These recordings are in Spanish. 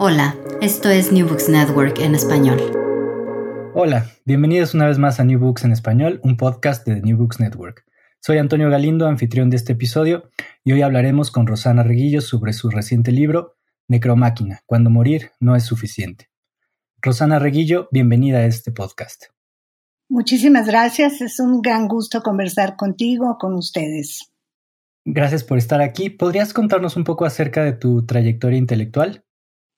Hola, esto es New Books Network en español. Hola, bienvenidos una vez más a New Books en español, un podcast de New Books Network. Soy Antonio Galindo, anfitrión de este episodio, y hoy hablaremos con Rosana Reguillo sobre su reciente libro, Necromáquina, cuando morir no es suficiente. Rosana Reguillo, bienvenida a este podcast. Muchísimas gracias, es un gran gusto conversar contigo, con ustedes. Gracias por estar aquí. ¿Podrías contarnos un poco acerca de tu trayectoria intelectual?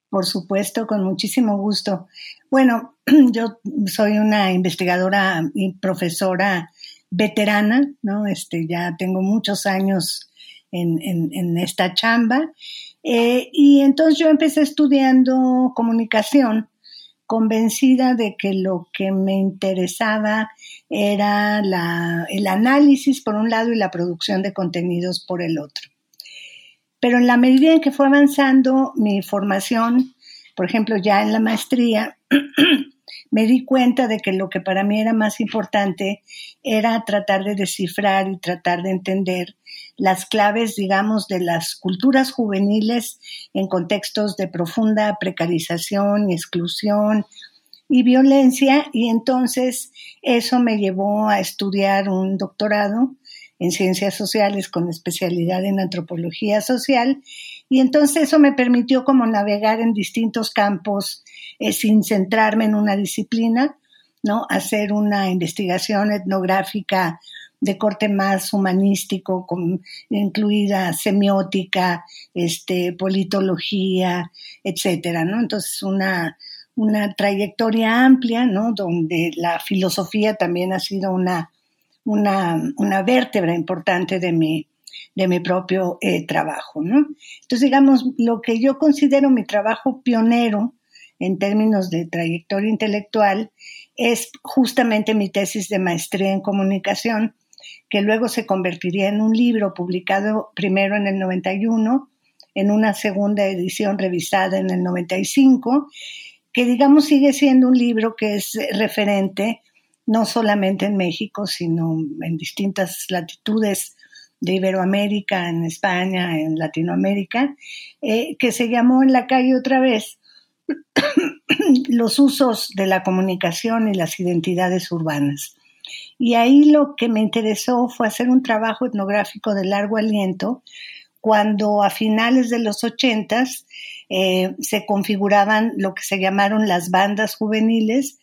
Por supuesto, con muchísimo gusto. Bueno, yo soy una investigadora y profesora veterana, ¿no? Este, ya tengo muchos años en, en, esta chamba. Eh, y entonces yo empecé estudiando comunicación, convencida de que lo que me interesaba era la, el análisis por un lado y la producción de contenidos por el otro. Pero en la medida en que fue avanzando mi formación, por ejemplo, ya en la maestría, me di cuenta de que lo que para mí era más importante era tratar de descifrar y tratar de entender las claves, digamos, de las culturas juveniles en contextos de profunda precarización y exclusión y violencia. Y entonces eso me llevó a estudiar un doctorado en ciencias sociales con especialidad en antropología social y entonces eso me permitió como navegar en distintos campos eh, sin centrarme en una disciplina, ¿no? Hacer una investigación etnográfica de corte más humanístico, con, incluida semiótica, este, politología, etcétera, ¿no? Entonces una, una trayectoria amplia, ¿no? Donde la filosofía también ha sido una una, vértebra importante de mi, de mi propio eh, trabajo. ¿no? Entonces, digamos, lo que yo considero mi trabajo pionero en términos de trayectoria intelectual es justamente mi tesis de maestría en comunicación, que luego se convertiría en un libro publicado primero en el 91, en una segunda edición revisada en el 95, que digamos sigue siendo un libro que es referente no solamente en México, sino en distintas latitudes de Iberoamérica, en España, en Latinoamérica, eh, que se llamó en la calle otra vez los usos de la comunicación y las identidades urbanas. Y ahí lo que me interesó fue hacer un trabajo etnográfico de largo aliento cuando a finales de los ochentas eh, se configuraban lo que se llamaron las bandas juveniles,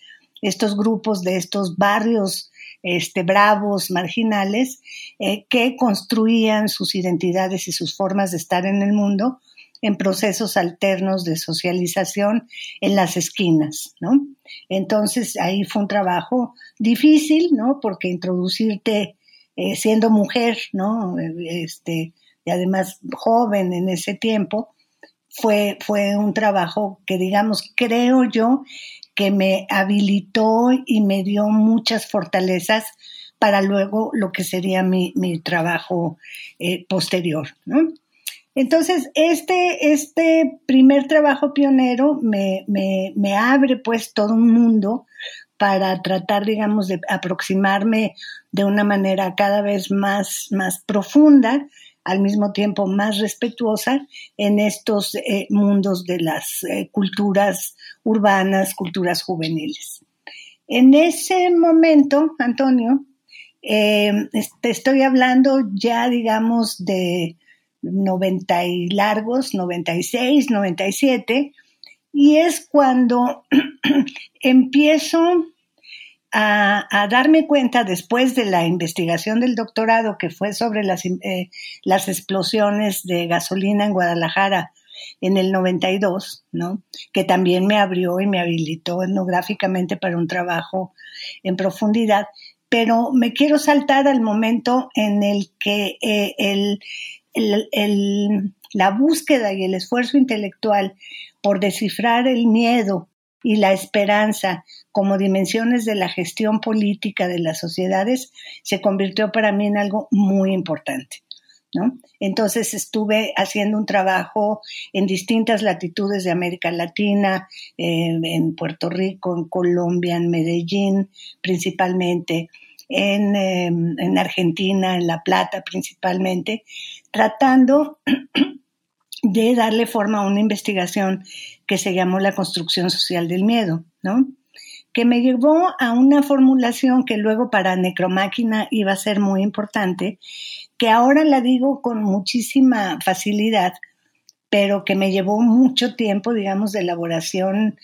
estos grupos de estos barrios este, bravos, marginales, eh, que construían sus identidades y sus formas de estar en el mundo en procesos alternos de socialización en las esquinas, ¿no? Entonces ahí fue un trabajo difícil, ¿no? Porque introducirte eh, siendo mujer, ¿no? Este, y además joven en ese tiempo, fue, fue un trabajo que, digamos, creo yo que me habilitó y me dio muchas fortalezas para luego lo que sería mi, trabajo eh, posterior. Entonces, este, este primer trabajo pionero me, me, me abre pues todo un mundo para tratar, digamos, de aproximarme de una manera cada vez más, más profunda, al mismo tiempo más respetuosa en estos eh, mundos de las eh, culturas urbanas, culturas juveniles. En ese momento, Antonio, eh, te estoy hablando ya, digamos, de 90 y largos, 96, 97, y es cuando empiezo a, darme cuenta después de la investigación del doctorado que fue sobre las, eh, las explosiones de gasolina en Guadalajara en el 92, ¿no? que también me abrió y me habilitó etnográficamente para un trabajo en profundidad, pero me quiero saltar al momento en el que eh, el, la búsqueda y el esfuerzo intelectual por descifrar el miedo y la esperanza como dimensiones de la gestión política de las sociedades se convirtió para mí en algo muy importante. ¿no? Entonces estuve haciendo un trabajo en distintas latitudes de América Latina, en Puerto Rico, en Colombia, en Medellín principalmente, en, em, en Argentina, en La Plata principalmente, tratando de darle forma a una investigación que se llamó la construcción social del miedo, ¿no? Que me llevó a una formulación que luego para Necromáquina iba a ser muy importante, que ahora la digo con muchísima facilidad, pero que me llevó mucho tiempo, digamos, de elaboración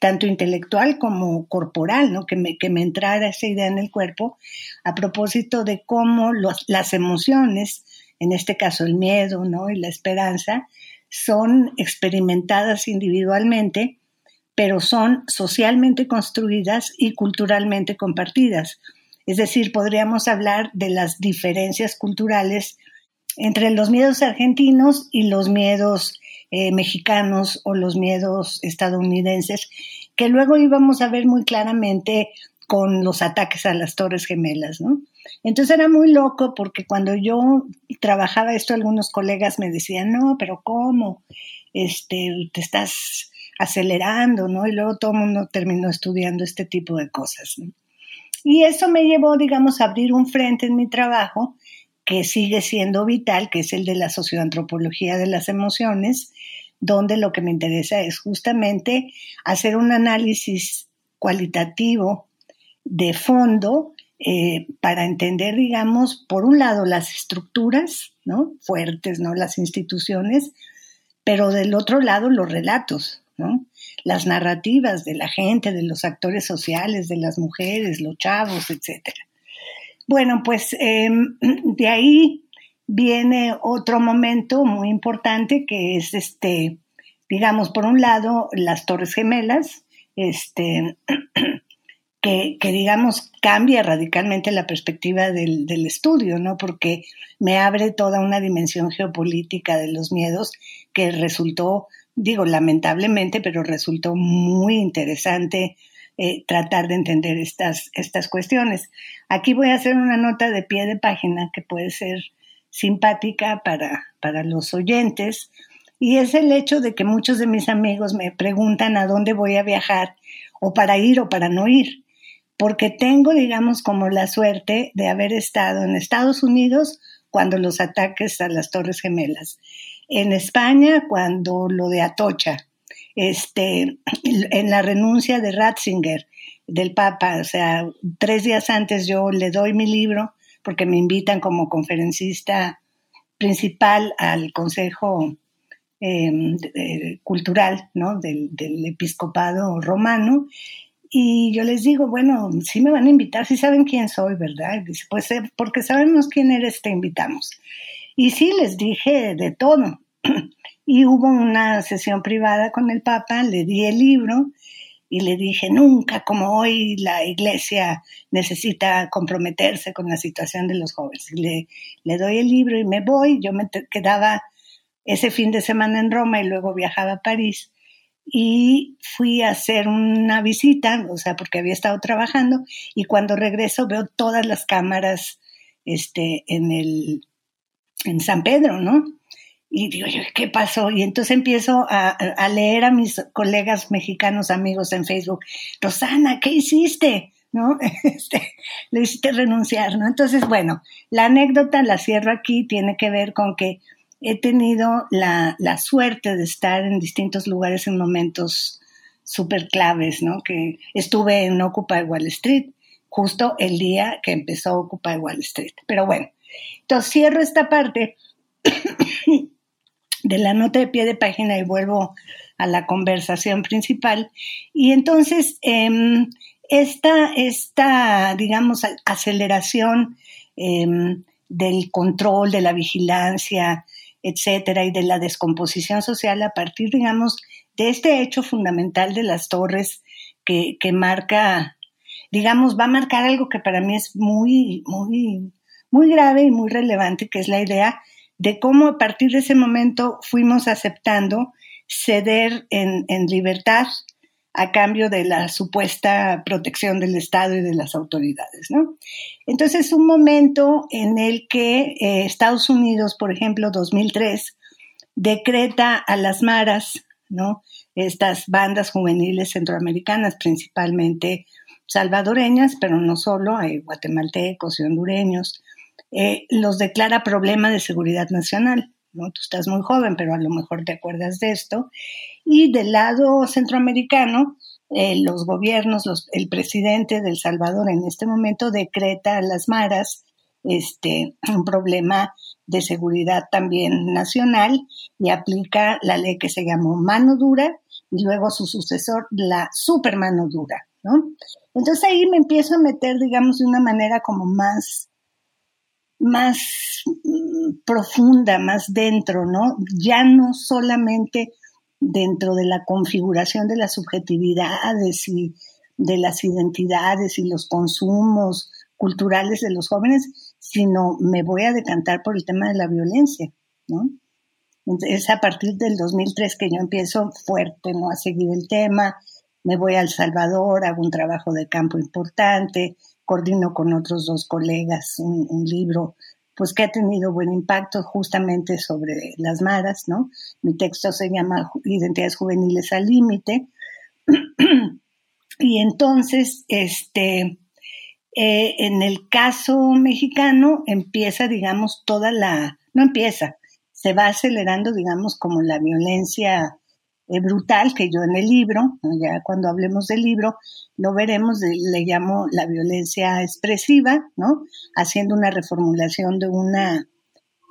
tanto intelectual como corporal, ¿no? que, me, que me entrara esa idea en el cuerpo, a propósito de cómo las emociones, en este caso el miedo ¿no? y la esperanza, son experimentadas individualmente, pero son socialmente construidas y culturalmente compartidas. Es decir, podríamos hablar de las diferencias culturales entre los miedos argentinos y los miedos eh, mexicanos o los miedos estadounidenses, que luego íbamos a ver muy claramente con los ataques a las Torres Gemelas, ¿no? Entonces era muy loco porque cuando yo trabajaba esto, algunos colegas me decían, no, pero ¿cómo? Este, te estás acelerando, ¿no? Y luego todo el mundo terminó estudiando este tipo de cosas. Y eso me llevó, digamos, a abrir un frente en mi trabajo que sigue siendo vital, que es el de la socioantropología de las emociones, donde lo que me interesa es justamente hacer un análisis cualitativo de fondo eh, para entender, digamos, por un lado las estructuras, ¿no? Fuertes, ¿no? Las instituciones, pero del otro lado los relatos, las narrativas de la gente, de los actores sociales, de las mujeres, los chavos, etc. Bueno, pues em, de ahí viene otro momento muy importante que es este, digamos, por un lado, las Torres Gemelas, este, que, digamos, cambia radicalmente la perspectiva del, del, estudio, ¿no? Porque me abre toda una dimensión geopolítica de los miedos que resultó digo lamentablemente, pero resultó muy interesante eh, tratar de entender estas, estas cuestiones. Aquí voy a hacer una nota de pie de página que puede ser simpática para, para los oyentes, y es el hecho de que muchos de mis amigos me preguntan a dónde voy a viajar, o para ir o para no ir, porque tengo, digamos, como la suerte de haber estado en Estados Unidos cuando los ataques a las Torres Gemelas en España cuando lo de Atocha, este, en la renuncia de Ratzinger, del Papa, o sea, tres días antes yo le doy mi libro porque me invitan como conferencista principal al Consejo em, Cultural ¿no? del, Episcopado Romano. Y yo les digo, bueno, sí me van a invitar, sí saben quién soy, ¿verdad? Dice, pues eh, porque sabemos quién eres, te invitamos. Y sí, les dije de todo. Y hubo una sesión privada con el Papa, le di el libro y le dije, nunca como hoy la iglesia necesita comprometerse con la situación de los jóvenes. Le, le doy el libro y me voy. Yo me quedaba ese fin de semana en Roma y luego viajaba a París y fui a hacer una visita, o sea, porque había estado trabajando y cuando regreso veo todas las cámaras este, en el en San Pedro, ¿no? Y digo ¿qué pasó? Y entonces empiezo a, leer a mis colegas mexicanos amigos en Facebook, Rosana, ¿qué hiciste? ¿No? Este, le hiciste renunciar, ¿no? Entonces, bueno, la anécdota la cierro aquí, tiene que ver con que he tenido la, la suerte de estar en distintos lugares en momentos súper claves, ¿no? Que estuve en Occupy Wall Street, justo el día que empezó Occupy Wall Street. Pero bueno, entonces cierro esta parte de la nota de pie de página y vuelvo a la conversación principal. Y entonces, em, esta, esta, digamos, aceleración em, del control, de la vigilancia, etcétera, y de la descomposición social a partir, digamos, de este hecho fundamental de las torres que, que marca, digamos, va a marcar algo que para mí es muy, muy, muy grave y muy relevante, que es la idea de cómo a partir de ese momento fuimos aceptando ceder en, libertad a cambio de la supuesta protección del Estado y de las autoridades, ¿no? Entonces, un momento en el que eh, Estados Unidos, por ejemplo, 2003, decreta a las maras, ¿no? Estas bandas juveniles centroamericanas, principalmente salvadoreñas, pero no solo, hay guatemaltecos y hondureños, eh, los declara problema de seguridad nacional. ¿no? Tú estás muy joven, pero a lo mejor te acuerdas de esto. Y del lado centroamericano, eh, los gobiernos, el presidente de El Salvador en este momento decreta a las maras este, un problema de seguridad también nacional y aplica la ley que se llamó mano dura y luego su sucesor, la super mano dura, ¿no? Entonces ahí me empiezo a meter, digamos, de una manera como más más mm, profunda, más dentro, ¿no? Ya no solamente dentro de la configuración de las subjetividades y de las identidades y los consumos culturales de los jóvenes, sino me voy a decantar por el tema de la violencia, ¿no? Es a partir del 2003 que yo empiezo fuerte, ¿no? A seguir el tema, me voy a El Salvador, hago un trabajo de campo importante, coordino con otros dos colegas un, libro pues que ha tenido buen impacto justamente sobre las maras, ¿no? Mi texto se llama Identidades juveniles al límite. y entonces, este, eh, en el caso mexicano empieza, digamos, toda la, no empieza, se va acelerando, digamos, como la violencia brutal que yo en el libro, ya cuando hablemos del libro, lo veremos, le llamo la violencia expresiva, ¿no? Haciendo una reformulación de una,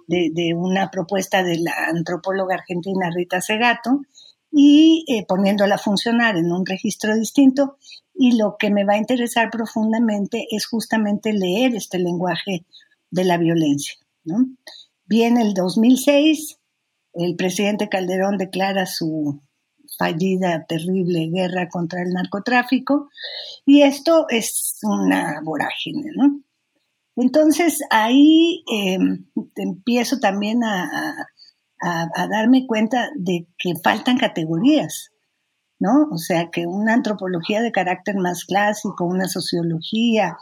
de, una propuesta de la antropóloga argentina Rita Segato y eh, poniéndola a funcionar en un registro distinto. Y lo que me va a interesar profundamente es justamente leer este lenguaje de la violencia, ¿no? Viene el 2006, el presidente Calderón declara su fallida, terrible guerra contra el narcotráfico, y esto es una vorágine, ¿no? Entonces ahí em, empiezo también a, a, darme cuenta de que faltan categorías, ¿no? O sea, que una antropología de carácter más clásico, una sociología,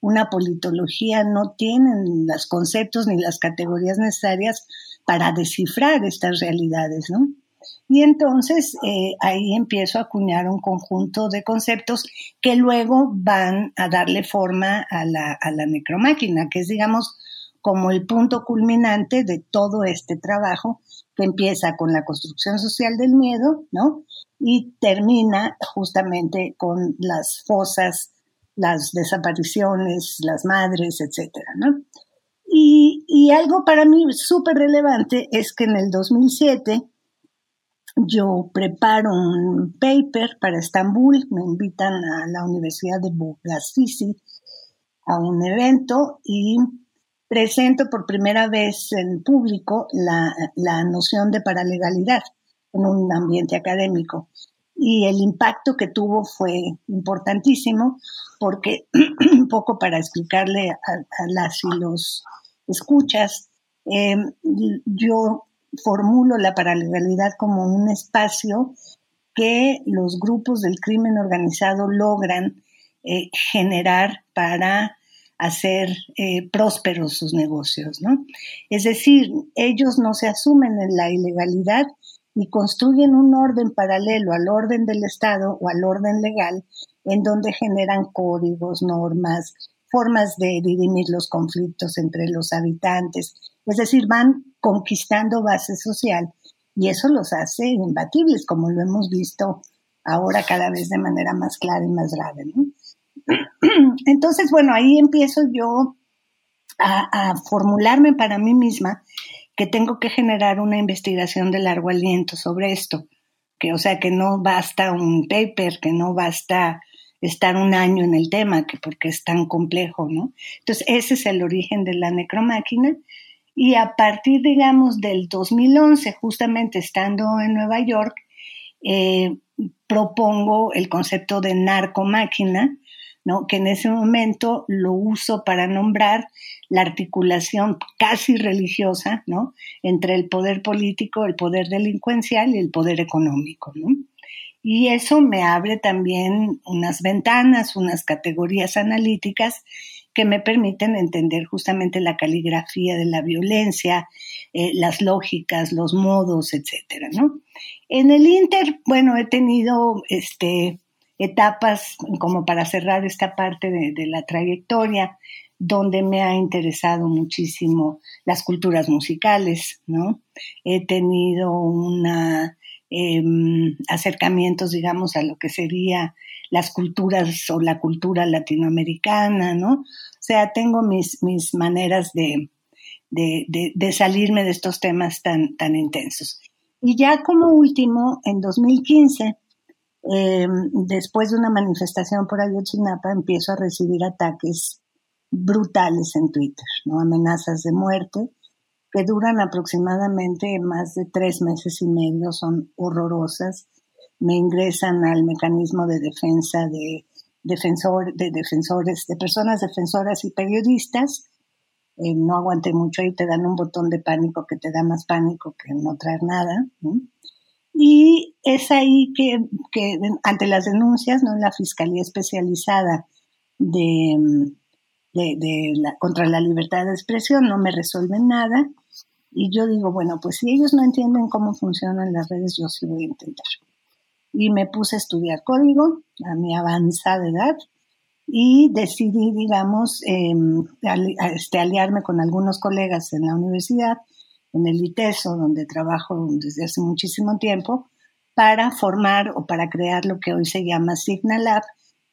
una politología no tienen los conceptos ni las categorías necesarias para descifrar estas realidades, ¿no? Y entonces eh, ahí empiezo a acuñar un conjunto de conceptos que luego van a darle forma a la, a la necromáquina, que es, digamos, como el punto culminante de todo este trabajo que empieza con la construcción social del miedo, ¿no? Y termina justamente con las fosas, las desapariciones, las madres, etcétera, ¿no? Y, y algo para mí súper relevante es que en el 2007 yo preparo un paper para Estambul, me invitan a la Universidad de Bogazizi a un evento y presento por primera vez en público la, la noción de paralegalidad en un ambiente académico. Y el impacto que tuvo fue importantísimo porque, un poco para explicarle a, las y los escuchas, eh, yo formulo la paralegalidad como un espacio que los grupos del crimen organizado logran eh, generar para hacer eh, prósperos sus negocios, ¿no? Es decir, ellos no se asumen en la ilegalidad y construyen un orden paralelo al orden del Estado o al orden legal, en donde generan códigos, normas, formas de dirimir los conflictos entre los habitantes. Es decir, van conquistando base social y eso los hace imbatibles, como lo hemos visto ahora cada vez de manera más clara y más grave. Entonces, bueno, ahí empiezo yo a, formularme para mí misma que tengo que generar una investigación de largo aliento sobre esto, que o sea que no basta un paper, que no basta estar un año en el tema, que porque es tan complejo, ¿no? Entonces, ese es el origen de la necromáquina. Y a partir, digamos, del 2011, justamente estando en Nueva York, eh, propongo el concepto de narcomáquina, que en ese momento lo uso para nombrar la articulación casi religiosa ¿no? entre el poder político, el poder delincuencial y el poder económico. Y eso me abre también unas ventanas, unas categorías analíticas que me permiten entender justamente la caligrafía de la violencia, eh, las lógicas, los modos, etcétera, En el Inter, bueno, he tenido este, etapas como para cerrar esta parte de, la trayectoria, donde me ha interesado muchísimo las culturas musicales, ¿no? He tenido una em, acercamientos, digamos, a lo que sería las culturas o la cultura latinoamericana, ¿no? Sea, tengo mis, mis maneras de, de, de, salirme de estos temas tan, tan intensos. Y ya como último, en 2015, Em, después de una manifestación por Ayotzinapa empiezo a recibir ataques brutales en Twitter, ¿no? amenazas de muerte que duran aproximadamente más de tres meses y medio, son horrorosas. Me ingresan al mecanismo de defensa de, defensor, de defensores, de personas defensoras y periodistas. Eh, no aguanté mucho y te dan un botón de pánico que te da más pánico que no traer nada. Y es ahí que, ante las denuncias, ¿no? la Fiscalía Especializada de, de, la, contra la libertad de expresión no me resuelven nada. Y yo digo, bueno, pues si ellos no entienden cómo funcionan las redes, yo sí voy a intentar. Y me puse a estudiar código a mi avanzada edad y decidí, digamos, em, este, aliarme con algunos colegas en la universidad en el ITESO, donde trabajo desde hace muchísimo tiempo, para formar o para crear lo que hoy se llama Signalab,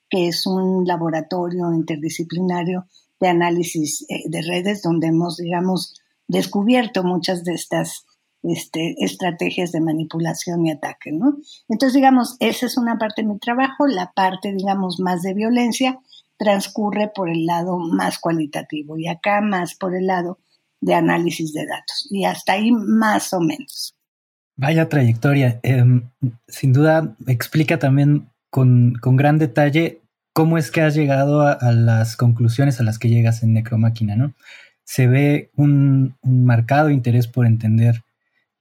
que es un laboratorio interdisciplinario de análisis eh, de redes donde hemos, digamos, descubierto muchas de estas este, estrategias de manipulación y ataque, ¿no? Entonces, digamos, esa es una parte de mi trabajo, la parte, digamos, más de violencia transcurre por el lado más cualitativo y acá más por el lado de análisis de datos. Y hasta ahí más o menos. Vaya trayectoria. Em, sin duda explica también con, gran detalle cómo es que has llegado a, las conclusiones a las que llegas en Necromáquina, ¿no? Se ve un, marcado interés por entender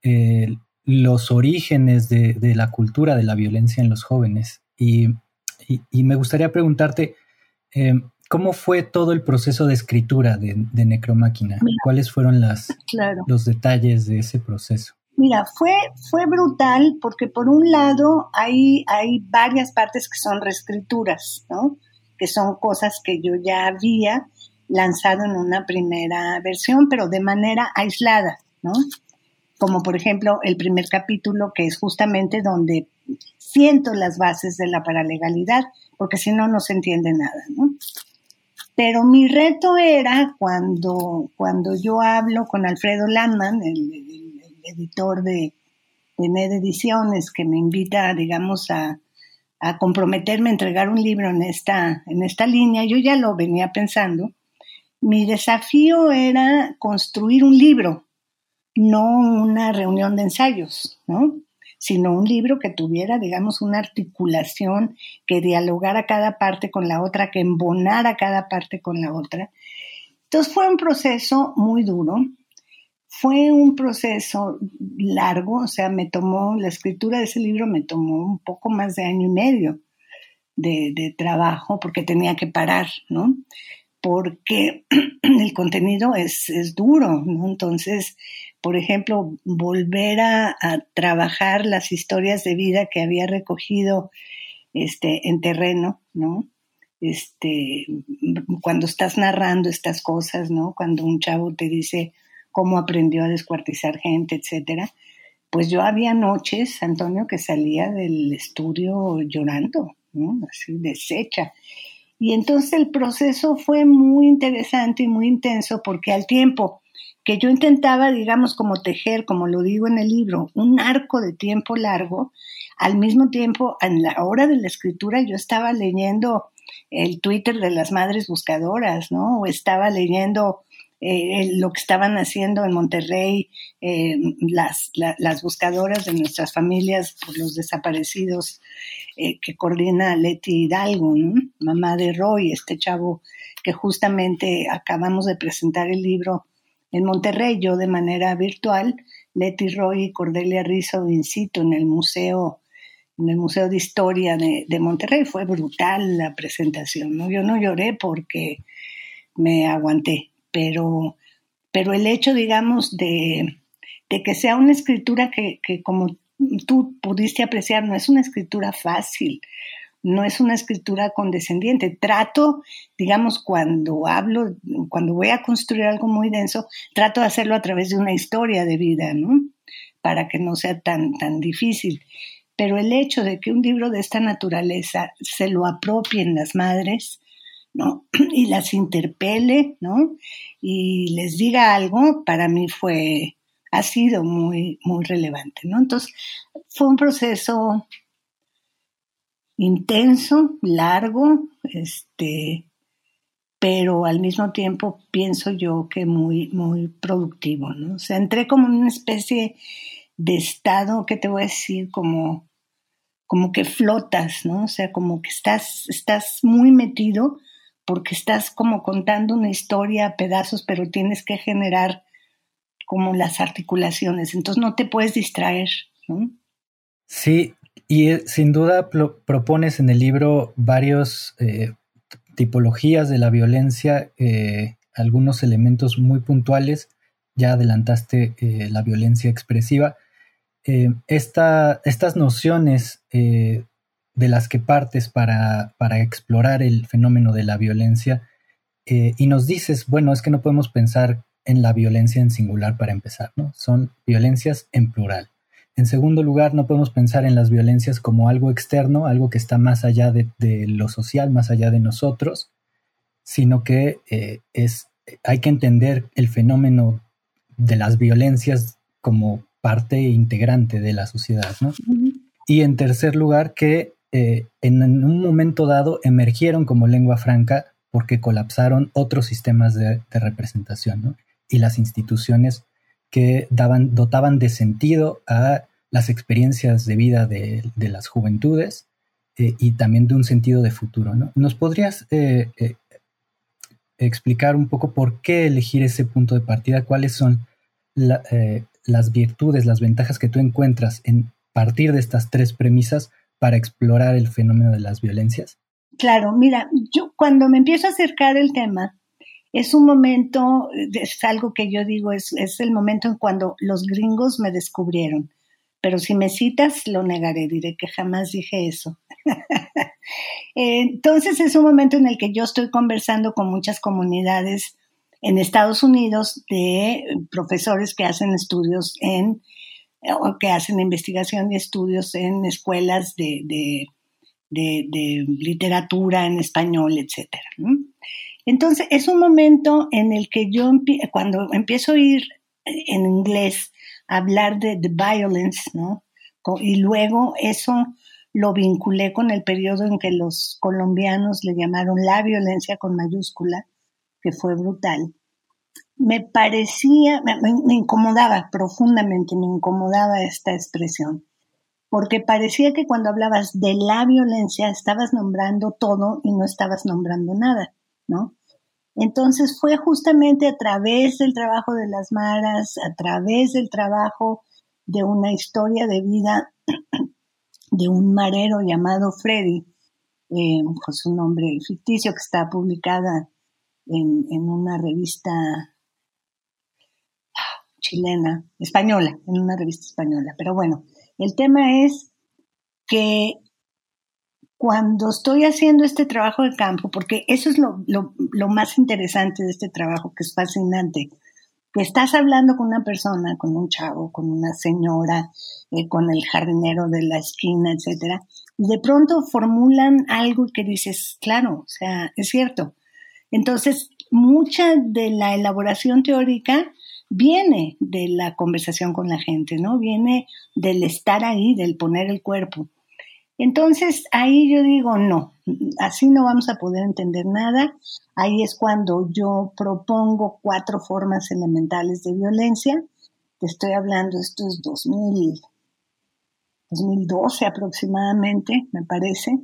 eh, los orígenes de, la cultura de la violencia en los jóvenes. Y, me gustaría preguntarte, em, ¿Cómo fue todo el proceso de escritura de, Necromáquina? ¿Cuáles fueron las, los detalles de ese proceso? Mira, fue, fue brutal porque por un lado hay, hay varias partes que son reescrituras, ¿no? Que son cosas que yo ya había lanzado en una primera versión, pero de manera aislada, ¿no? Como por ejemplo el primer capítulo, que es justamente donde siento las bases de la paralegalidad, porque si no, no se entiende nada, ¿no? Pero mi reto era cuando, cuando yo hablo con Alfredo Landman, el, editor de, de NED Ediciones, que me invita, digamos, a, comprometerme a entregar un libro en esta, en esta línea, yo ya lo venía pensando. Mi desafío era construir un libro, no una reunión de ensayos, ¿no? sino un libro que tuviera, digamos, una articulación, que dialogara cada parte con la otra, que embonara cada parte con la otra. Entonces fue un proceso muy duro, fue un proceso largo, o sea, me tomó, la escritura de ese libro me tomó un poco más de año y medio de, trabajo porque tenía que parar, ¿no? porque el contenido es, es duro, ¿no? Entonces, por ejemplo, volver a, trabajar las historias de vida que había recogido este, en terreno, ¿no? Este, cuando estás narrando estas cosas, ¿no? Cuando un chavo te dice cómo aprendió a descuartizar gente, etcétera, pues yo había noches, Antonio, que salía del estudio llorando, ¿no? Así deshecha. Y entonces el proceso fue muy interesante y muy intenso porque al tiempo que yo intentaba, digamos, como tejer, como lo digo en el libro, un arco de tiempo largo, al mismo tiempo, en la hora de la escritura, yo estaba leyendo el Twitter de las madres buscadoras, ¿no? O estaba leyendo eh, lo que estaban haciendo en Monterrey eh, las, las, buscadoras de nuestras familias por los desaparecidos eh, que coordina Leti Hidalgo, mamá de Roy, este chavo que justamente acabamos de presentar el libro en Monterrey, yo de manera virtual, Leti Roy y Cordelia Rizzo in en el museo, en el Museo de Historia de, Monterrey. Fue brutal la presentación, ¿no? Yo no lloré porque me aguanté, pero, pero el hecho, digamos, de, que sea una escritura que, que, como tú pudiste apreciar, no es una escritura fácil, no es una escritura condescendiente. Trato, digamos, cuando hablo, cuando voy a construir algo muy denso, trato de hacerlo a través de una historia de vida, ¿no? Para que no sea tan, tan difícil. Pero el hecho de que un libro de esta naturaleza se lo apropien las madres, ¿no? Y las interpele, ¿no? Y les diga algo, para mí fue, ha sido muy, muy relevante, ¿no? Entonces, fue un proceso intenso, largo, este, pero al mismo tiempo pienso yo que muy, muy productivo, ¿no? O sea, entré como en una especie de estado, ¿qué te voy a decir? Como, como que flotas, ¿no? O sea, como que estás, estás muy metido porque estás como contando una historia a pedazos, pero tienes que generar como las articulaciones, entonces no te puedes distraer, ¿no? Sí, y eh, sin duda propones en el libro varios eh, tipologías de la violencia, eh, algunos elementos muy puntuales. Ya adelantaste la violencia expresiva. estas nociones de las que partes para, para, explorar el fenómeno de la violencia y nos dices, bueno, es que no podemos pensar en la violencia en singular para empezar, ¿no? Son violencias en plural. En segundo lugar, no podemos pensar en las violencias como algo externo, algo que está más allá de, lo social, más allá de nosotros, sino que eh, es, hay que entender el fenómeno de las violencias como parte integrante de la sociedad. Y en tercer lugar, que eh, en un momento dado emergieron como lengua franca porque colapsaron otros sistemas de, representación y las instituciones que daban, dotaban de sentido a las experiencias de vida de, las juventudes eh, y también de un sentido de futuro. ¿Nos podrías eh, eh, explicar un poco por qué elegir ese punto de partida? ¿Cuáles son las virtudes, las ventajas que tú encuentras en partir de estas tres premisas para explorar el fenómeno de las violencias? Claro, mira, yo cuando me empiezo a acercar el tema, es un momento, es algo que yo digo, es, el momento en cuando los gringos me descubrieron. Pero si me citas, lo negaré, diré que jamás dije eso. Entonces es un momento en el que yo estoy conversando con muchas comunidades en Estados Unidos de profesores que hacen estudios en, o que hacen investigación y estudios en escuelas de, de, literatura en español, etc. Entonces, es un momento en el que yo, cuando empiezo a oír en inglés hablar de the violence, ¿no? Y luego eso lo vinculé con el periodo en que los colombianos le llamaron la violencia con mayúscula, que fue brutal. Me parecía, me, me incomodaba profundamente, me incomodaba esta expresión, porque parecía que cuando hablabas de la violencia estabas nombrando todo y no estabas nombrando nada. ¿No? Entonces fue justamente a través del trabajo de las maras, a través del trabajo de una historia de vida de un marero llamado Freddy, eh, con su nombre ficticio que está publicada en, en una revista chilena, española, en una revista española. Pero bueno, el tema es que cuando estoy haciendo este trabajo de campo, porque eso es lo, más interesante de este trabajo, que es fascinante, que estás hablando con una persona, con un chavo, con una señora, eh, con el jardinero de la esquina, etcétera, y de pronto formulan algo que dices, claro, o sea, es cierto. Entonces, mucha de la elaboración teórica viene de la conversación con la gente, ¿no? Viene del estar ahí, del poner el cuerpo. Entonces ahí yo digo, no, así no vamos a poder entender nada. Ahí es cuando yo propongo cuatro formas elementales de violencia. Te estoy hablando, esto es 2000, 2012 aproximadamente, me parece.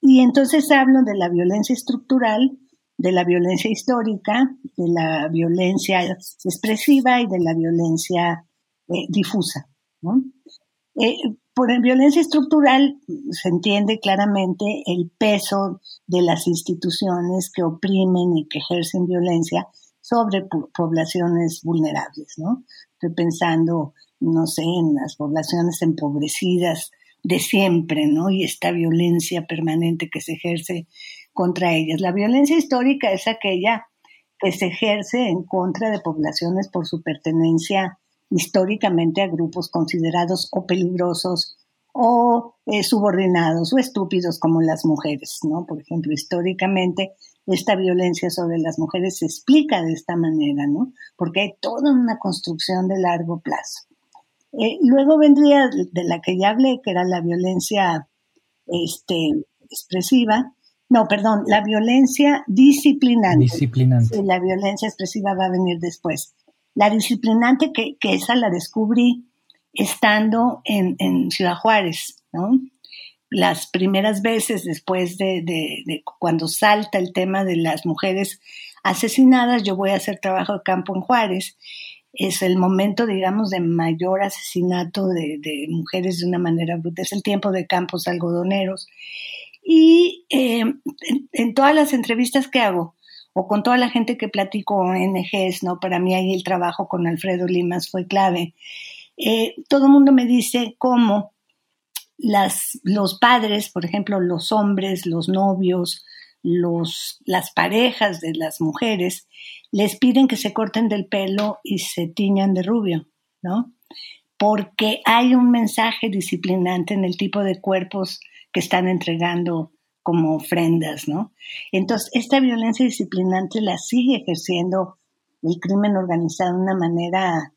Y entonces hablo de la violencia estructural, de la violencia histórica, de la violencia expresiva y de la violencia eh, difusa. ¿no? Eh, por violencia estructural se entiende claramente el peso de las instituciones que oprimen y que ejercen violencia sobre poblaciones vulnerables, ¿no? Estoy pensando, no sé, en las poblaciones empobrecidas de siempre, ¿no? Y esta violencia permanente que se ejerce contra ellas. La violencia histórica es aquella que se ejerce en contra de poblaciones por su pertenencia históricamente a grupos considerados o peligrosos o eh, subordinados o estúpidos como las mujeres, ¿no? Por ejemplo, históricamente esta violencia sobre las mujeres se explica de esta manera, ¿no? Porque hay toda una construcción de largo plazo. Eh, luego vendría de la que ya hablé, que era la violencia este, expresiva, no, perdón, la violencia disciplinante. Disciplinante. la violencia expresiva va a venir después. La disciplinante, que, esa la descubrí estando en, Ciudad Juárez, ¿no? Las primeras veces después de, cuando salta el tema de las mujeres asesinadas, yo voy a hacer trabajo de campo en Juárez. Es el momento, digamos, de mayor asesinato de, mujeres de una manera bruta. Es el tiempo de campos algodoneros. Y eh, en, todas las entrevistas que hago, o con toda la gente que platico ONGs, ¿no? Para mí ahí el trabajo con Alfredo Limas fue clave. Eh, todo el mundo me dice cómo las, los padres, por ejemplo, los hombres, los novios, los, las parejas de las mujeres, les piden que se corten del pelo y se tiñan de rubio, ¿no? Porque hay un mensaje disciplinante en el tipo de cuerpos que están entregando como ofrendas, ¿no? Entonces, esta violencia disciplinante la sigue ejerciendo el crimen organizado de una manera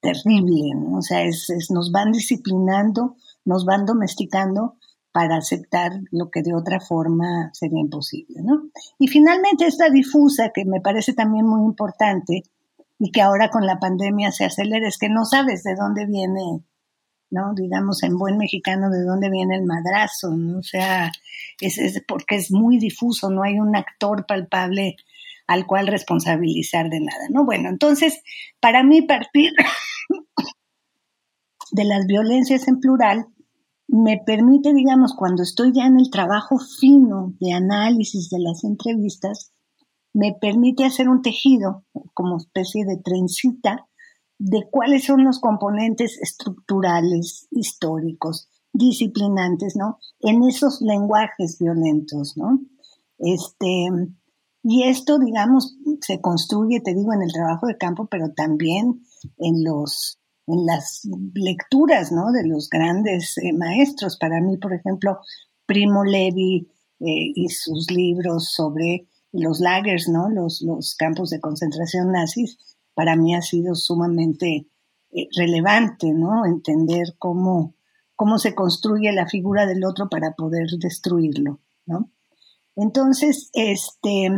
terrible, ¿no? O sea, es, nos van disciplinando, nos van domesticando para aceptar lo que de otra forma sería imposible, ¿no? Y finalmente esta difusa, que me parece también muy importante y que ahora con la pandemia se acelera, es que no sabes de dónde viene, ¿no? Digamos en buen mexicano, de dónde viene el madrazo, ¿no? O sea, es, es porque es muy difuso, no hay un actor palpable al cual responsabilizar de nada, ¿no? Bueno, entonces, para mí partir de las violencias en plural me permite, digamos, cuando estoy ya en el trabajo fino de análisis de las entrevistas, me permite hacer un tejido como especie de trencita de cuáles son los componentes estructurales, históricos, disciplinantes, ¿no? En esos lenguajes violentos, ¿no? Este, y esto, digamos, se construye, te digo, en el trabajo de campo, pero también en los en las lecturas, ¿no? De los grandes eh, maestros. Para mí, por ejemplo, Primo Levi eh, y sus libros sobre los lagers, ¿no? Los, los campos de concentración nazis, para mí ha sido sumamente eh, relevante, ¿no? Entender cómo, cómo se construye la figura del otro para poder destruirlo, ¿no? Entonces, este,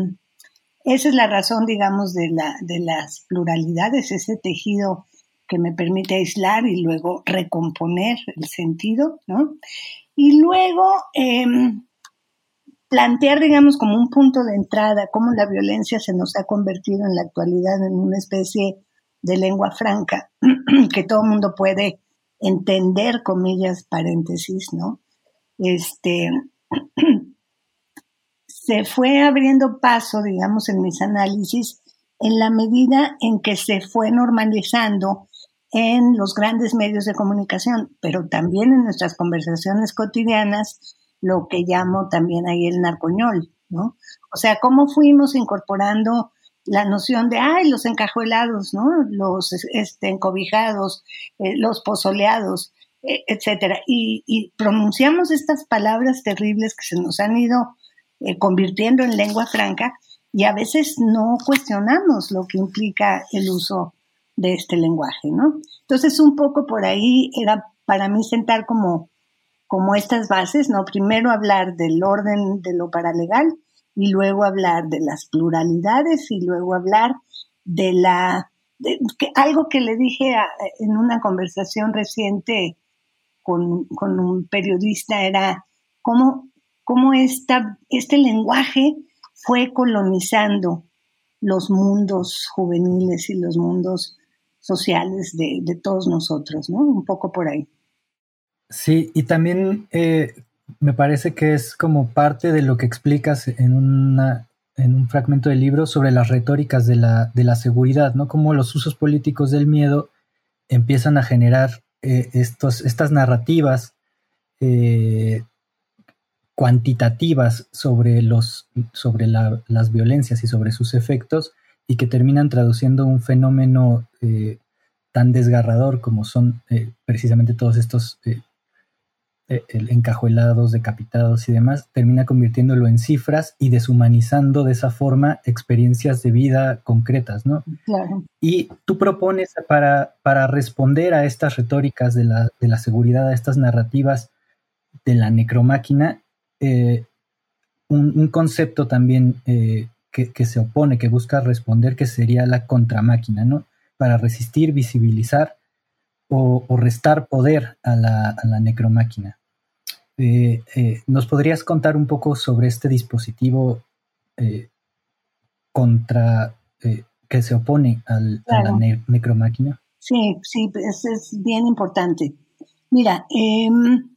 esa es la razón, digamos, de, la, de las pluralidades, ese tejido que me permite aislar y luego recomponer el sentido, ¿no? Y luego em, plantear, digamos, como un punto de entrada, cómo la violencia se nos ha convertido en la actualidad en una especie de lengua franca que todo el mundo puede entender, comillas, paréntesis, ¿no? Este, se fue abriendo paso, digamos, en mis análisis en la medida en que se fue normalizando en los grandes medios de comunicación, pero también en nuestras conversaciones cotidianas, lo que llamo también ahí el narcoñol, ¿no? O sea, cómo fuimos incorporando la noción de, ay, los encajuelados, ¿no? Los este, encobijados, eh, los pozoleados, e, etcétera. Y, pronunciamos estas palabras terribles que se nos han ido eh, convirtiendo en lengua franca y a veces no cuestionamos lo que implica el uso de este lenguaje, ¿no? Entonces, un poco por ahí era para mí sentar como, como estas bases, ¿no? Primero hablar del orden de lo paralegal y luego hablar de las pluralidades y luego hablar de la... algo que le dije en una conversación reciente con, un periodista era cómo, cómo esta, este lenguaje fue colonizando los mundos juveniles y los mundos sociales de, todos nosotros, ¿no? Un poco por ahí. Sí, y también eh, me parece que es como parte de lo que explicas en, una, en un fragmento del libro sobre las retóricas de la, de la seguridad, ¿no? Cómo los usos políticos del miedo empiezan a generar eh, estos, estas narrativas eh, cuantitativas sobre, los, sobre las violencias y sobre sus efectos y que terminan traduciendo un fenómeno eh, tan desgarrador como son precisamente todos estos encajuelados, decapitados y demás, termina convirtiéndolo en cifras y deshumanizando de esa forma experiencias de vida concretas, ¿no? Claro. Y tú propones para, para responder a estas retóricas de la, de la seguridad, a estas narrativas de la necromáquina, eh, un, concepto también eh, que, se opone, que busca responder, que sería la contramáquina, ¿no? Para resistir, visibilizar o, restar poder a la, a la necromáquina. Eh, eh, ¿Nos podrías contar un poco sobre este dispositivo eh, contra que se opone a la necromáquina? Sí, sí, es, es bien importante. Mira, em,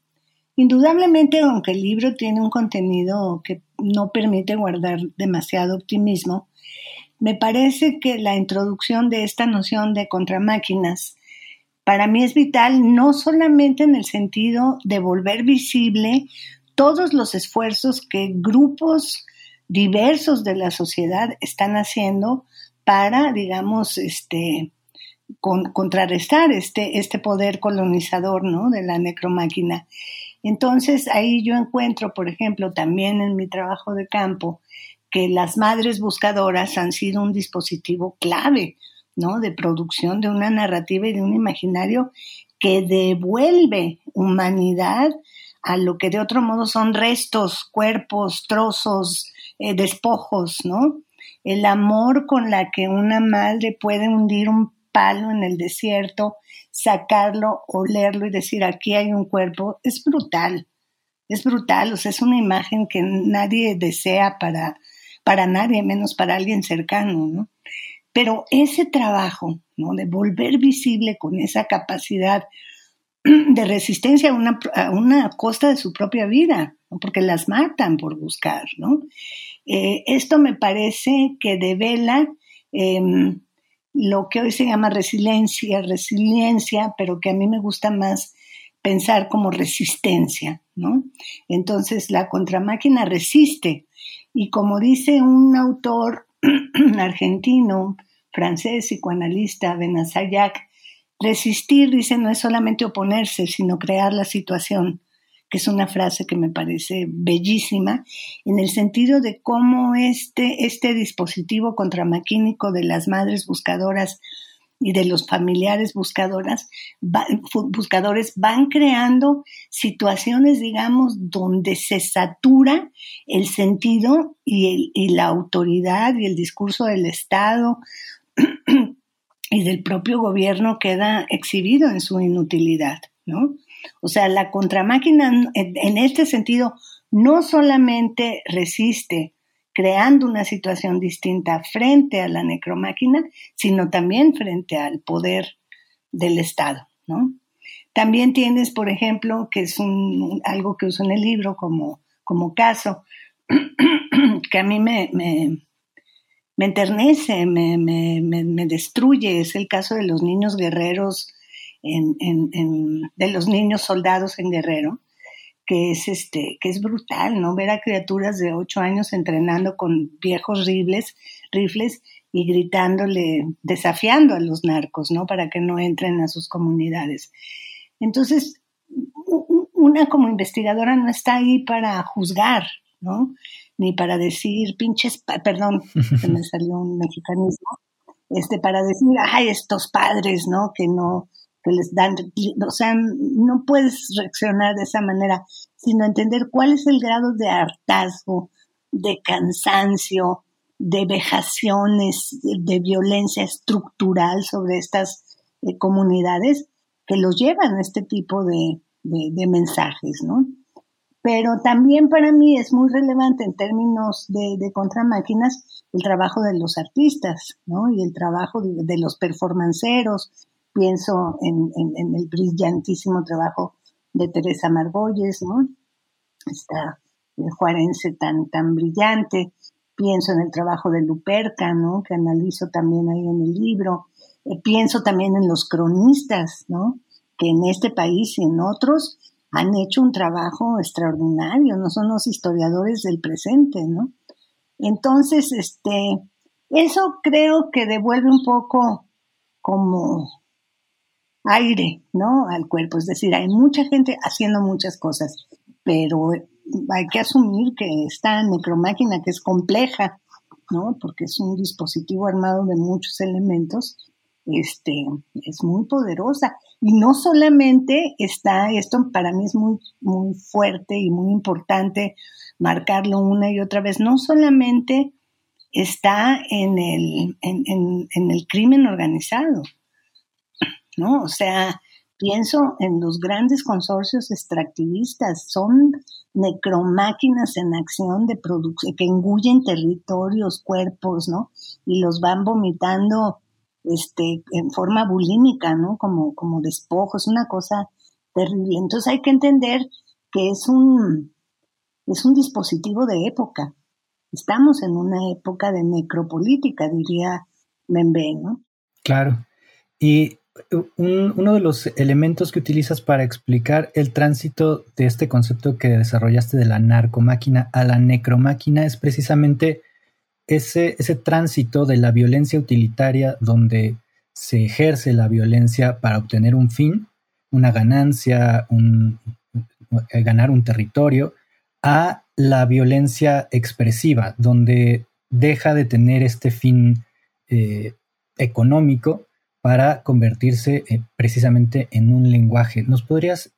indudablemente, aunque el libro tiene un contenido que no permite guardar demasiado optimismo, me parece que la introducción de esta noción de contramáquinas para mí es vital no solamente en el sentido de volver visible todos los esfuerzos que grupos diversos de la sociedad están haciendo para, digamos, este, contrarrestar este, este poder colonizador ¿no? de la necromáquina. Entonces ahí yo encuentro, por ejemplo, también en mi trabajo de campo, que las madres buscadoras han sido un dispositivo clave ¿no? De producción de una narrativa y de un imaginario que devuelve humanidad a lo que de otro modo son restos, cuerpos, trozos, eh, despojos, ¿no? El amor con la que una madre puede hundir un palo en el desierto, sacarlo, olerlo y decir aquí hay un cuerpo, es brutal, es brutal, o sea, es una imagen que nadie desea para, para nadie, menos para alguien cercano, ¿no? Pero ese trabajo, ¿no? De volver visible con esa capacidad de resistencia a una, una costa de su propia vida, porque las matan por buscar, ¿no? Eh, esto me parece que devela em, lo que hoy se llama resiliencia, resiliencia, pero que a mí me gusta más pensar como resistencia, ¿no? Entonces la contramáquina resiste y como dice un autor argentino, francés, psicoanalista, Benazayac, resistir, dice, no es solamente oponerse, sino crear la situación, que es una frase que me parece bellísima, en el sentido de cómo este, este dispositivo contramaquínico de las madres buscadoras y de los familiares buscadoras, buscadores van creando situaciones, digamos, donde se satura el sentido y, y la autoridad y el discurso del Estado y del propio gobierno queda exhibido en su inutilidad, ¿no? O sea, la contramáquina en este sentido no solamente resiste creando una situación distinta frente a la necromáquina, sino también frente al poder del Estado, ¿no? También tienes, por ejemplo, que es un, algo que uso en el libro como, como caso, que a mí me, me, enternece, me, me, destruye. Es el caso de los niños guerreros, en, de los niños soldados en Guerrero, que es, este, que es brutal, ¿no? Ver a criaturas de ocho años entrenando con viejos rifles, rifles y gritándole, desafiando a los narcos, ¿no? Para que no entren a sus comunidades. Entonces, una como investigadora no está ahí para juzgar, ¿no? Ni para decir pinches, perdón, se me salió un mexicanismo, este, para decir, ay, estos padres, ¿no? Que no, que les dan, o sea, no puedes reaccionar de esa manera, sino entender cuál es el grado de hartazgo, de cansancio, de vejaciones, de, violencia estructural sobre estas eh, comunidades que los llevan a este tipo de, mensajes, ¿no? Pero también para mí es muy relevante en términos de, de contramáquinas el trabajo de los artistas, ¿no? Y el trabajo de, los performanceros. Pienso en, el brillantísimo trabajo de Teresa Margolles, ¿no? Esta juarense tan, tan brillante. Pienso en el trabajo de Luperca, ¿no? Que analizo también ahí en el libro. Eh, pienso también en los cronistas, ¿no? que en este país y en otros han hecho un trabajo extraordinario, no son los historiadores del presente, ¿no? Entonces, este, eso creo que devuelve un poco como aire, ¿no? Al cuerpo. Es decir, hay mucha gente haciendo muchas cosas, pero hay que asumir que esta necromáquina que es compleja, ¿no? Porque es un dispositivo armado de muchos elementos, este, es muy poderosa. Y no solamente está, esto para mí es muy, muy fuerte y muy importante marcarlo una y otra vez, no solamente está en el, en, el crimen organizado, ¿no? O sea, pienso en los grandes consorcios extractivistas, son necromáquinas en acción de producción, que engullen territorios, cuerpos, ¿no? Y los van vomitando este, en forma bulímica, ¿no? Como, como despojo, es una cosa terrible. Entonces hay que entender que es un, es un dispositivo de época. Estamos en una época de necropolítica, diría Membe, ¿no? Claro. Y uno de los elementos que utilizas para explicar el tránsito de este concepto que desarrollaste de la narcomáquina a la necromáquina es precisamente ese, ese tránsito de la violencia utilitaria donde se ejerce la violencia para obtener un fin, una ganancia, eh, ganar un territorio, a la violencia expresiva, donde deja de tener este fin eh, económico para convertirse eh, precisamente en un lenguaje. ¿Nos podrías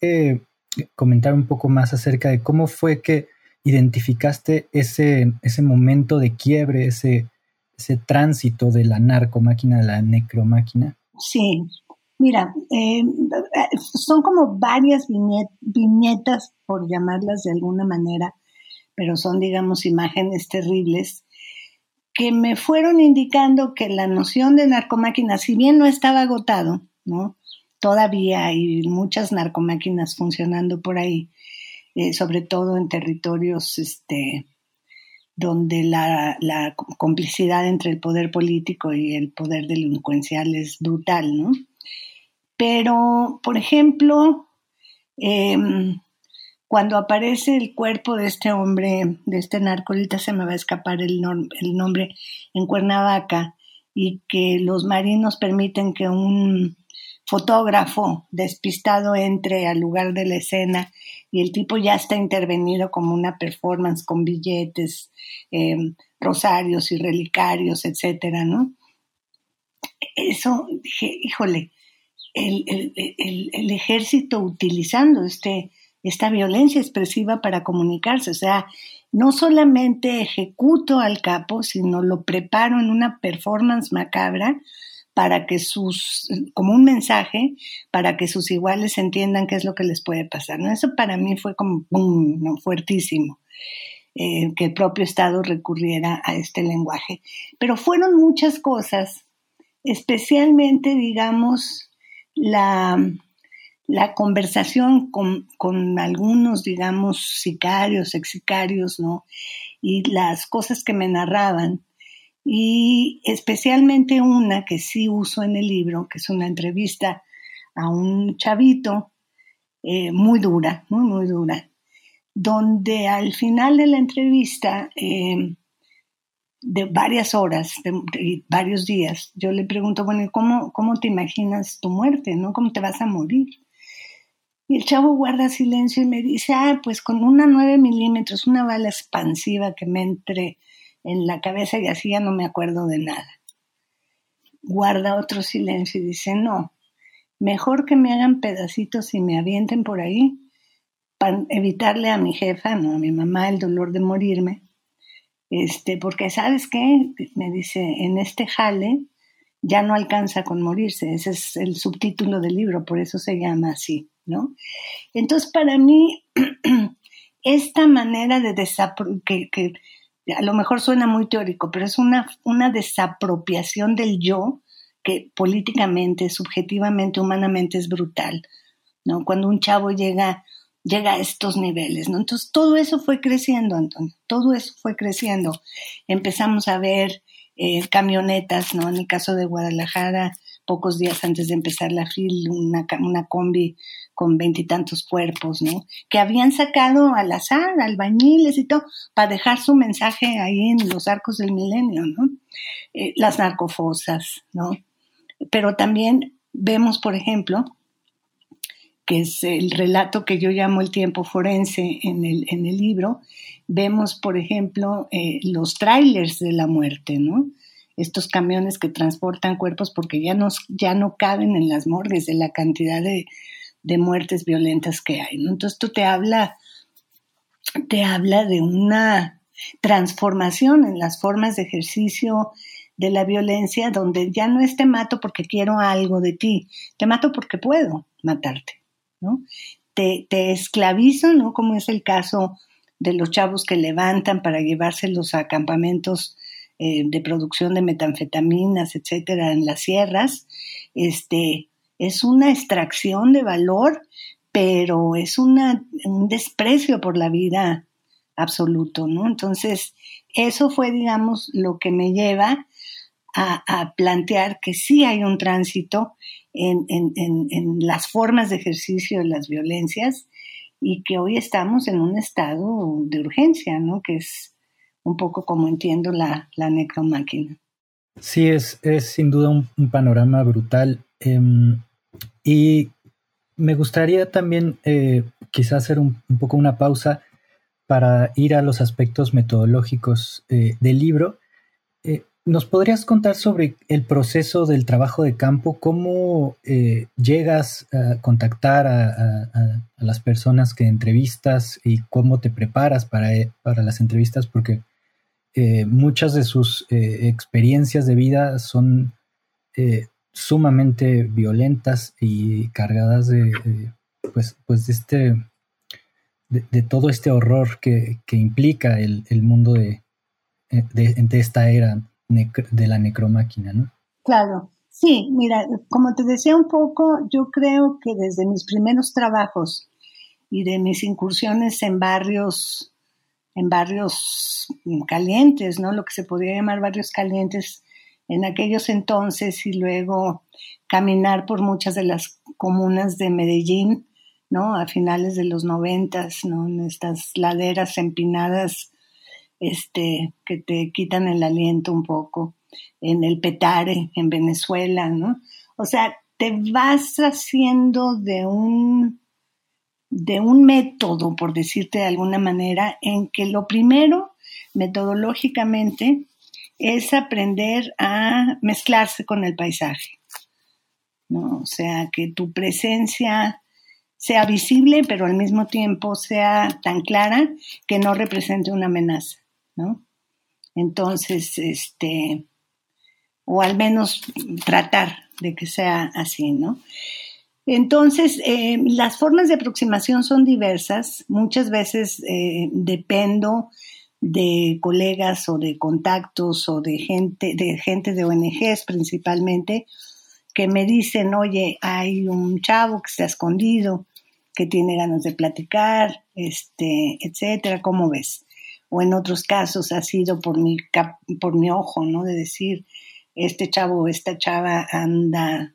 comentar un poco más acerca de cómo fue que identificaste ese, ese momento de quiebre, ese, ese tránsito de la narcomáquina a la necromáquina? Sí, mira, eh, son como varias viñetas, por llamarlas de alguna manera, pero son, digamos, imágenes terribles que me fueron indicando que la noción de narcomáquina, si bien no estaba agotado, ¿no? Todavía hay muchas narcomáquinas funcionando por ahí, eh, sobre todo en territorios este, donde la, complicidad entre el poder político y el poder delincuencial es brutal, ¿no? Pero, por ejemplo, em, cuando aparece el cuerpo de este hombre, de este narco, se me va a escapar el, nombre, en Cuernavaca, y que los marinos permiten que un fotógrafo despistado entre al lugar de la escena y el tipo ya está intervenido como una performance con billetes, em, rosarios y relicarios, etcétera, ¿no? Eso, híjole, el, ejército utilizando este, esta violencia expresiva para comunicarse, o sea, no solamente ejecuto al capo, sino lo preparo en una performance macabra para que sus, como un mensaje, para que sus iguales entiendan qué es lo que les puede pasar. ¿no? Eso para mí fue como fuertísimo, eh, que el propio Estado recurriera a este lenguaje. Pero fueron muchas cosas, especialmente, digamos, la, la conversación con, con, algunos, digamos, sicarios, ex sicarios, ¿no? y las cosas que me narraban. Y especialmente una que sí uso en el libro, que es una entrevista a un chavito eh, muy dura, muy, muy dura, donde al final de la entrevista, eh, de varias horas, de, varios días, yo le pregunto, bueno, ¿cómo, ¿cómo te imaginas tu muerte? ¿no? ¿Cómo te vas a morir? Y el chavo guarda silencio y me dice, ah, pues con una 9 milímetros, una bala expansiva que me entre en la cabeza y así ya no me acuerdo de nada. Guarda otro silencio y dice, no, mejor que me hagan pedacitos y me avienten por ahí para evitarle a mi jefa, no, a mi mamá, el dolor de morirme. Este, porque sabes qué, me dice, en este jale ya no alcanza con morirse, ese es el subtítulo del libro, por eso se llama así, ¿no? Entonces, para mí, esta manera de que, que, a lo mejor suena muy teórico, pero es una, una desapropiación del yo que políticamente, subjetivamente, humanamente es brutal, ¿no? Cuando un chavo llega, llega a estos niveles, ¿no? Entonces todo eso fue creciendo, Antonio, todo eso fue creciendo. Empezamos a ver eh, camionetas, ¿no? En el caso de Guadalajara, pocos días antes de empezar la FIL, una, una combi con veintitantos cuerpos, ¿no? Que habían sacado al azar, albañiles y todo, para dejar su mensaje ahí en los arcos del milenio, ¿no? Eh, las narcofosas, ¿no? Pero también vemos, por ejemplo, que es el relato que yo llamo el tiempo forense en el, en el libro, vemos, por ejemplo, eh, los trailers de la muerte, ¿no? Estos camiones que transportan cuerpos porque ya no, ya no caben en las morgues de la cantidad de, de muertes violentas que hay, ¿no? Entonces esto te habla, te habla de una transformación en las formas de ejercicio de la violencia, donde ya no es te mato porque quiero algo de ti, te mato porque puedo matarte, ¿no? Te, te esclavizo, ¿no? Como es el caso de los chavos que levantan para llevárselos a campamentos eh, de producción de metanfetaminas, etcétera, en las sierras, este, es una extracción de valor, pero es un desprecio por la vida absoluto, ¿no? Entonces, eso fue, digamos, lo que me lleva a, plantear que sí hay un tránsito en, las formas de ejercicio de las violencias y que hoy estamos en un estado de urgencia, ¿no? Que es un poco como entiendo la, la necromáquina. Sí, es, es sin duda un, panorama brutal. Em, y me gustaría también eh, quizás hacer un, poco una pausa para ir a los aspectos metodológicos eh, del libro. Eh, ¿Nos podrías contar sobre el proceso del trabajo de campo? ¿Cómo llegas a contactar a, las personas que entrevistas y cómo te preparas para, para las entrevistas? Porque muchas de sus experiencias de vida son sumamente violentas y cargadas de, pues, pues de, este, de, todo este horror que, implica el, mundo de, de esta era de la necromáquina, ¿no? Claro, sí, mira, como te decía un poco, yo creo que desde mis primeros trabajos y de mis incursiones en barrios, en barrios calientes, ¿no? Lo que se podría llamar barrios calientes en aquellos entonces y luego caminar por muchas de las comunas de Medellín, ¿no? A finales de los noventas, ¿no? En estas laderas empinadas este, que te quitan el aliento un poco, en el Petare, en Venezuela, ¿no? O sea, te vas haciendo de un, de un método, por decirte de alguna manera, en que lo primero, metodológicamente, es aprender a mezclarse con el paisaje. ¿no? O sea, que tu presencia sea visible, pero al mismo tiempo sea tan clara que no represente una amenaza. ¿no? Entonces, este, o al menos tratar de que sea así, ¿no? Entonces, eh, las formas de aproximación son diversas. Muchas veces eh, dependo de colegas o de contactos o de gente, de gente de ONGs principalmente, que me dicen, oye, hay un chavo que está escondido, que tiene ganas de platicar, este, etcétera, ¿cómo ves? o en otros casos ha sido por mi, por mi ojo, ¿no? De decir, este chavo o esta chava anda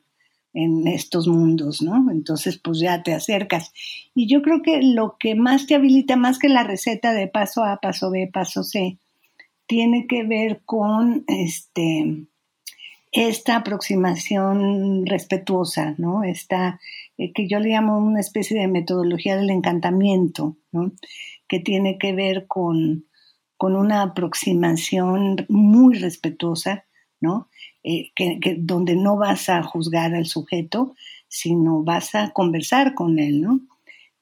en estos mundos, ¿no? Entonces, pues ya te acercas. Y yo creo que lo que más te habilita, más que la receta de paso A, paso B, paso C, tiene que ver con este, esta aproximación respetuosa, ¿no? Esta, eh, que yo le llamo una especie de metodología del encantamiento, ¿no? Que tiene que ver con, con una aproximación muy respetuosa, ¿no? Eh, que, donde no vas a juzgar al sujeto, sino vas a conversar con él, ¿no?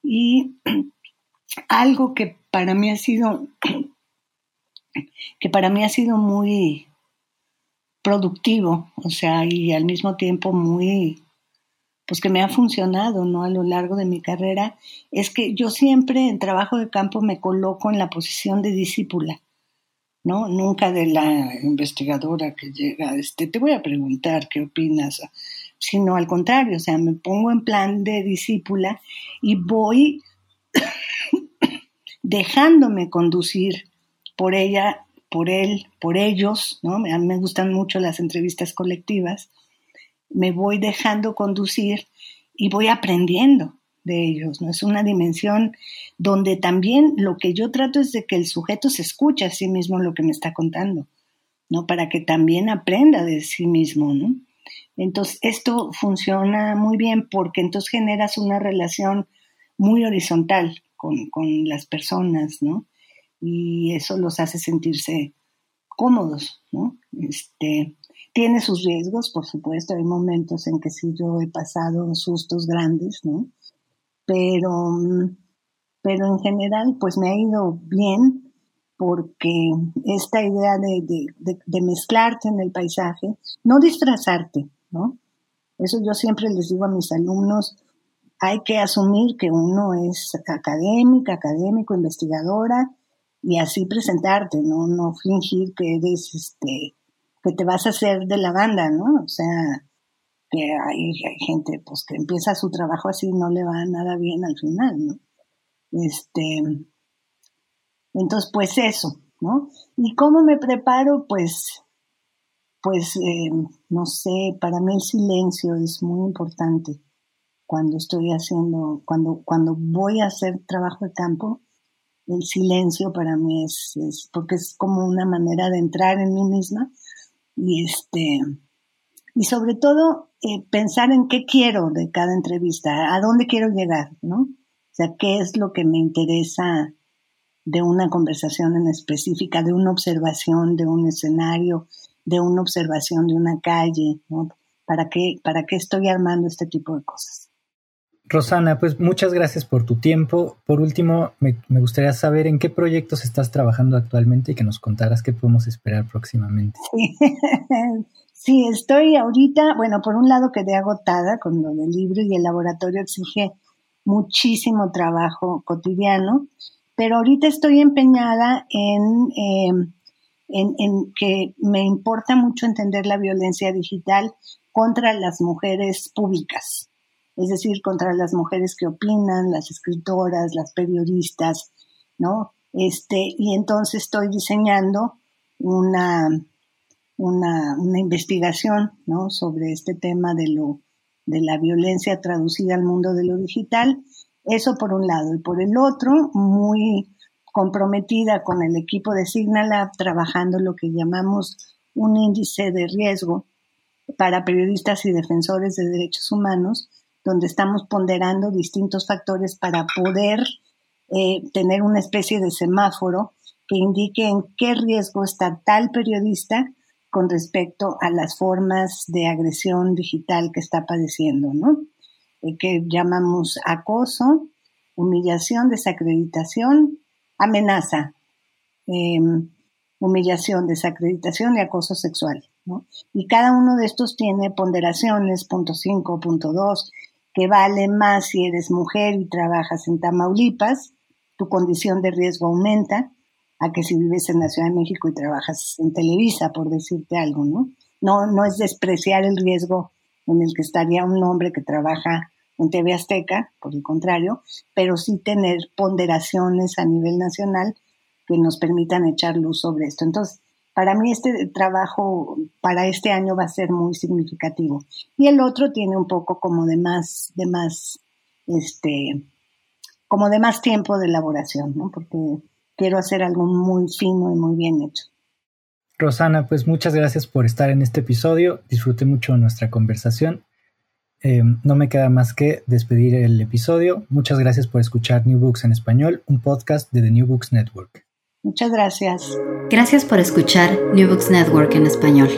Y algo que para mí ha sido, que para mí ha sido muy productivo, o sea, y al mismo tiempo muy, pues que me ha funcionado, ¿no? A lo largo de mi carrera, es que yo siempre en trabajo de campo me coloco en la posición de discípula. ¿No? Nunca de la investigadora que llega, este, te voy a preguntar qué opinas, sino al contrario, o sea, me pongo en plan de discípula y voy dejándome conducir por ella, por él, por ellos, ¿no? A mí me gustan mucho las entrevistas colectivas, me voy dejando conducir y voy aprendiendo, de ellos, ¿no? Es una dimensión donde también lo que yo trato es de que el sujeto se escuche a sí mismo lo que me está contando, ¿no? Para que también aprenda de sí mismo, ¿no? Entonces, esto funciona muy bien porque entonces generas una relación muy horizontal con, con las personas, ¿no? Y eso los hace sentirse cómodos, ¿no? Este, tiene sus riesgos, por supuesto, hay momentos en que sí yo he pasado sustos grandes, ¿no? Pero, pero en general pues me ha ido bien porque esta idea de, mezclarte en el paisaje, no disfrazarte, ¿no? Eso yo siempre les digo a mis alumnos, hay que asumir que uno es académica, académico, investigadora, y así presentarte, ¿no? No fingir que eres, este, que te vas a hacer de la banda, ¿no? O sea, que hay, gente pues que empieza su trabajo así y no le va nada bien al final, ¿no? Este, entonces, pues eso, ¿no? ¿Y cómo me preparo? Pues, pues, eh, no sé, para mí el silencio es muy importante cuando estoy haciendo, cuando, cuando voy a hacer trabajo de campo, el silencio para mí es, es porque es como una manera de entrar en mí misma y este, y sobre todo eh, pensar en qué quiero de cada entrevista, a dónde quiero llegar, ¿no? O sea, qué es lo que me interesa de una conversación en específica, de una observación de un escenario, de una observación de una calle, ¿no? ¿Para qué, para qué estoy armando este tipo de cosas? Rosana, pues muchas gracias por tu tiempo. Por último, me, me, gustaría saber en qué proyectos estás trabajando actualmente y que nos contaras qué podemos esperar próximamente. Sí. Sí, estoy ahorita, bueno, por un lado quedé agotada con lo del libro y el laboratorio exige muchísimo trabajo cotidiano, pero ahorita estoy empeñada en, em, en, en, que me importa mucho entender la violencia digital contra las mujeres públicas, es decir, contra las mujeres que opinan, las escritoras, las periodistas, ¿no? Este, y entonces estoy diseñando una una, investigación ¿no? sobre este tema de, lo, de la violencia traducida al mundo de lo digital. Eso por un lado. Y por el otro, muy comprometida con el equipo de Signalab, trabajando lo que llamamos un índice de riesgo para periodistas y defensores de derechos humanos, donde estamos ponderando distintos factores para poder eh, tener una especie de semáforo que indique en qué riesgo está tal periodista con respecto a las formas de agresión digital que está padeciendo, ¿no? Eh, que llamamos acoso, humillación, desacreditación, amenaza, em, humillación, desacreditación y acoso sexual. Y cada uno de estos tiene ponderaciones, punto 5, punto 2, que vale más si eres mujer y trabajas en Tamaulipas, tu condición de riesgo aumenta, a que si vives en la Ciudad de México y trabajas en Televisa, por decirte algo, ¿no? No, no es despreciar el riesgo en el que estaría un hombre que trabaja en TV Azteca, por el contrario, pero sí tener ponderaciones a nivel nacional que nos permitan echar luz sobre esto. Entonces, para mí este trabajo para este año va a ser muy significativo. Y el otro tiene un poco como de más, de más, este, como de más tiempo de elaboración, ¿no? Porque quiero hacer algo muy fino y muy bien hecho. Rosana, pues muchas gracias por estar en este episodio. Disfruté mucho nuestra conversación. Eh, no me queda más que despedir el episodio. Muchas gracias por escuchar New Books en español, un podcast de The New Books Network. Muchas gracias. Gracias por escuchar New Books Network en español.